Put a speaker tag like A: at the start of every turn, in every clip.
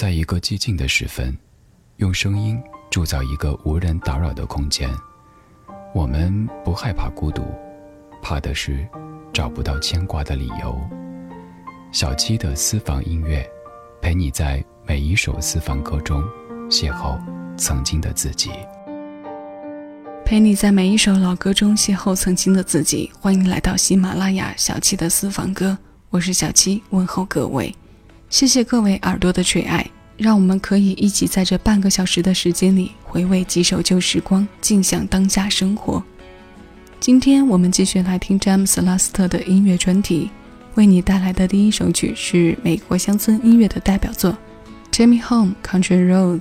A: 在一个寂静的时分，用声音铸造一个无人打扰的空间。我们不害怕孤独，怕的是找不到牵挂的理由。小七的私房音乐，陪你在每一首私房歌中邂逅曾经的自己。
B: 陪你在每一首老歌中邂逅曾经的自己。欢迎来到喜马拉雅小七的私房歌，我是小七，问候各位。谢谢各位耳朵的垂爱，让我们可以一起在这半个小时的时间里回味几首旧时光，尽享当下生活。今天我们继续来听詹姆斯·拉斯特的音乐专题，为你带来的第一首曲是美国乡村音乐的代表作《Take Me Home, Country Roads》。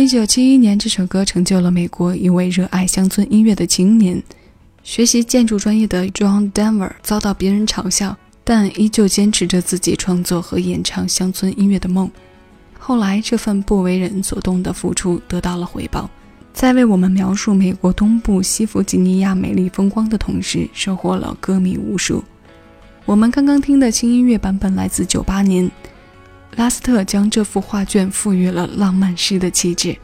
B: 一九七一年，这首歌成就了美国一位热爱乡村音乐的青年。学习建筑专业的 John Denver 遭到别人嘲笑，但依旧坚持着自己创作和演唱乡村音乐的梦。后来，这份不为人所动的付出得到了回报，在为我们描述美国东部西弗吉尼亚美丽风光的同时，收获了歌迷无数。我们刚刚听的轻音乐版本来自九八年。拉斯特将这幅画卷赋予了浪漫诗的气质。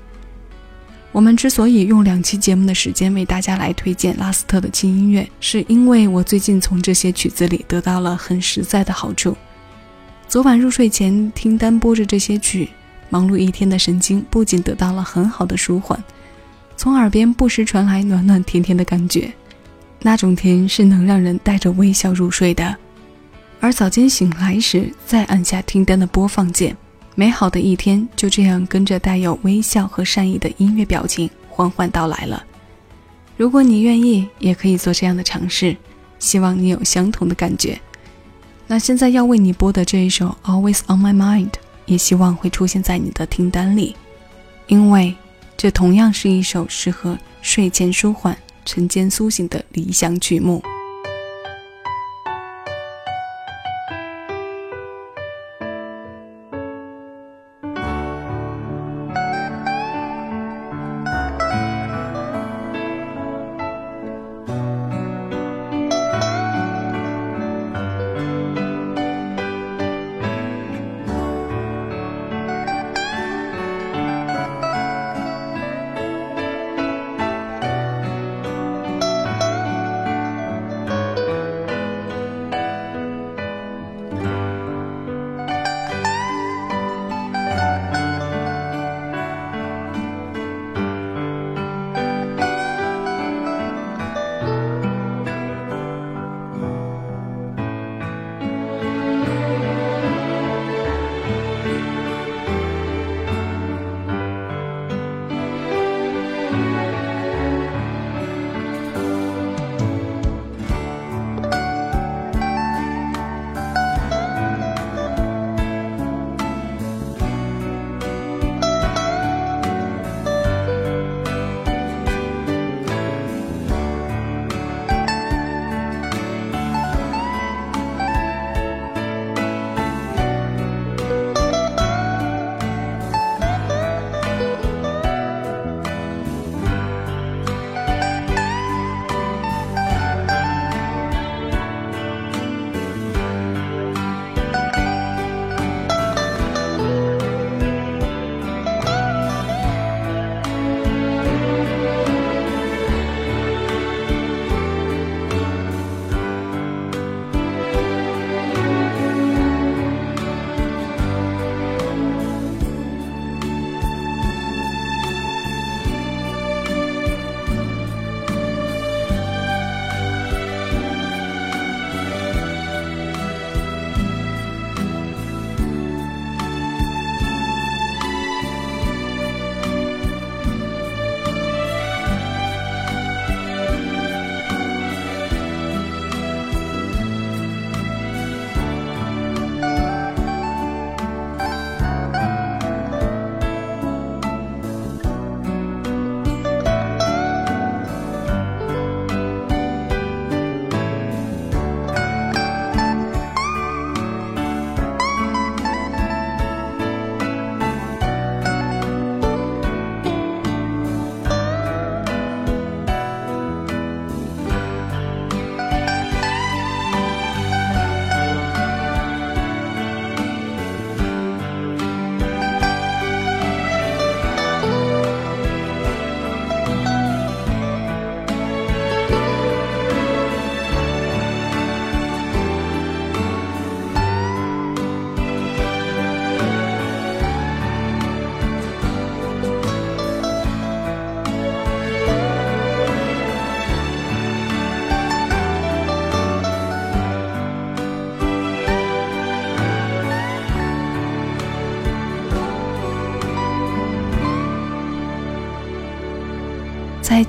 B: 我们之所以用两期节目的时间为大家来推荐拉斯特的轻音乐，是因为我最近从这些曲子里得到了很实在的好处。昨晚入睡前听单播着这些曲，忙碌一天的神经不仅得到了很好的舒缓，从耳边不时传来暖暖甜甜的感觉，那种甜是能让人带着微笑入睡的。而早间醒来时，再按下听单的播放键，美好的一天就这样跟着带有微笑和善意的音乐表情缓缓到来了。如果你愿意，也可以做这样的尝试。希望你有相同的感觉。那现在要为你播的这一首《Always on My Mind》，也希望会出现在你的听单里，因为这同样是一首适合睡前舒缓、晨间苏醒的理想曲目。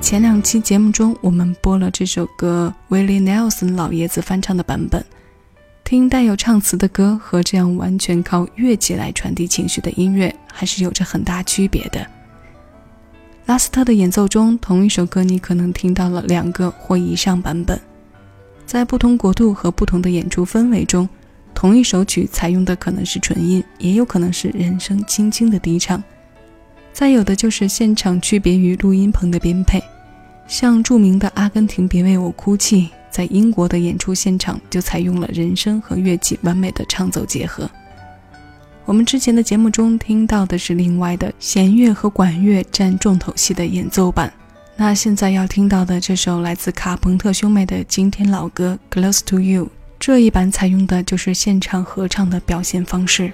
B: 前两期节目中，我们播了这首歌 Willie Nelson 老爷子翻唱的版本。听带有唱词的歌和这样完全靠乐器来传递情绪的音乐，还是有着很大区别的。拉斯特的演奏中，同一首歌你可能听到了两个或以上版本，在不同国度和不同的演出氛围中，同一首曲采用的可能是纯音，也有可能是人声轻轻的低唱。再有的就是现场区别于录音棚的编配，像著名的《阿根廷别为我哭泣》，在英国的演出现场就采用了人声和乐器完美的唱奏结合。我们之前的节目中听到的是另外的弦乐和管乐占重头戏的演奏版，那现在要听到的这首来自卡朋特兄妹的经典老歌《Close to You》，这一版采用的就是现场合唱的表现方式。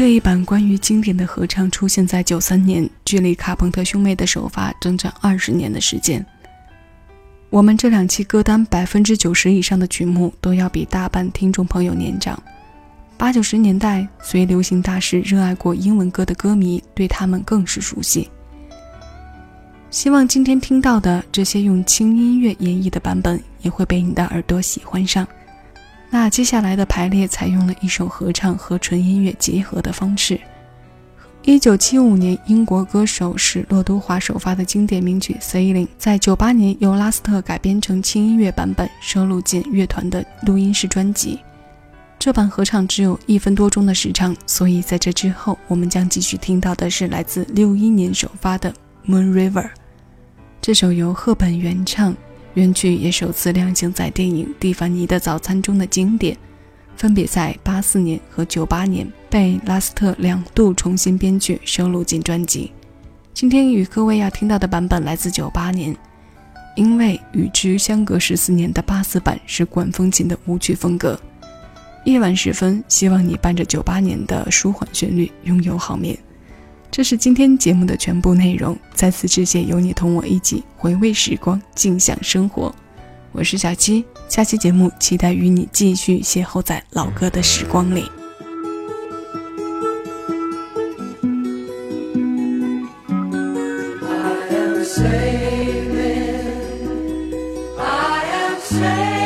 B: 这一版关于经典的合唱出现在九三年，距离卡朋特兄妹的首发整整二十年的时间。我们这两期歌单百分之九十以上的曲目都要比大半听众朋友年长。八九十年代随流行大师热爱过英文歌的歌迷对他们更是熟悉。希望今天听到的这些用轻音乐演绎的版本也会被你的耳朵喜欢上。那接下来的排列采用了一首合唱和纯音乐结合的方式。一九七五年，英国歌手史洛都华首发的经典名曲《Sailing》，在九八年由拉斯特改编成轻音乐版本，收录进乐团的录音室专辑。这版合唱只有一分多钟的时长，所以在这之后，我们将继续听到的是来自六一年首发的《Moon River》。这首由赫本原唱。原曲也首次亮相在电影《蒂凡尼的早餐》中的经典，分别在八四年和九八年被拉斯特两度重新编曲收录进专辑。今天与各位要听到的版本来自九八年，因为与之相隔十四年的八四版是管风琴的舞曲风格。夜晚时分，希望你伴着九八年的舒缓旋律拥有好眠。这是今天节目的全部内容，再次致谢有你同我一起回味时光，尽享生活。我是小七，下期节目期待与你继续邂逅在老歌的时光里。I am saving，I am saving。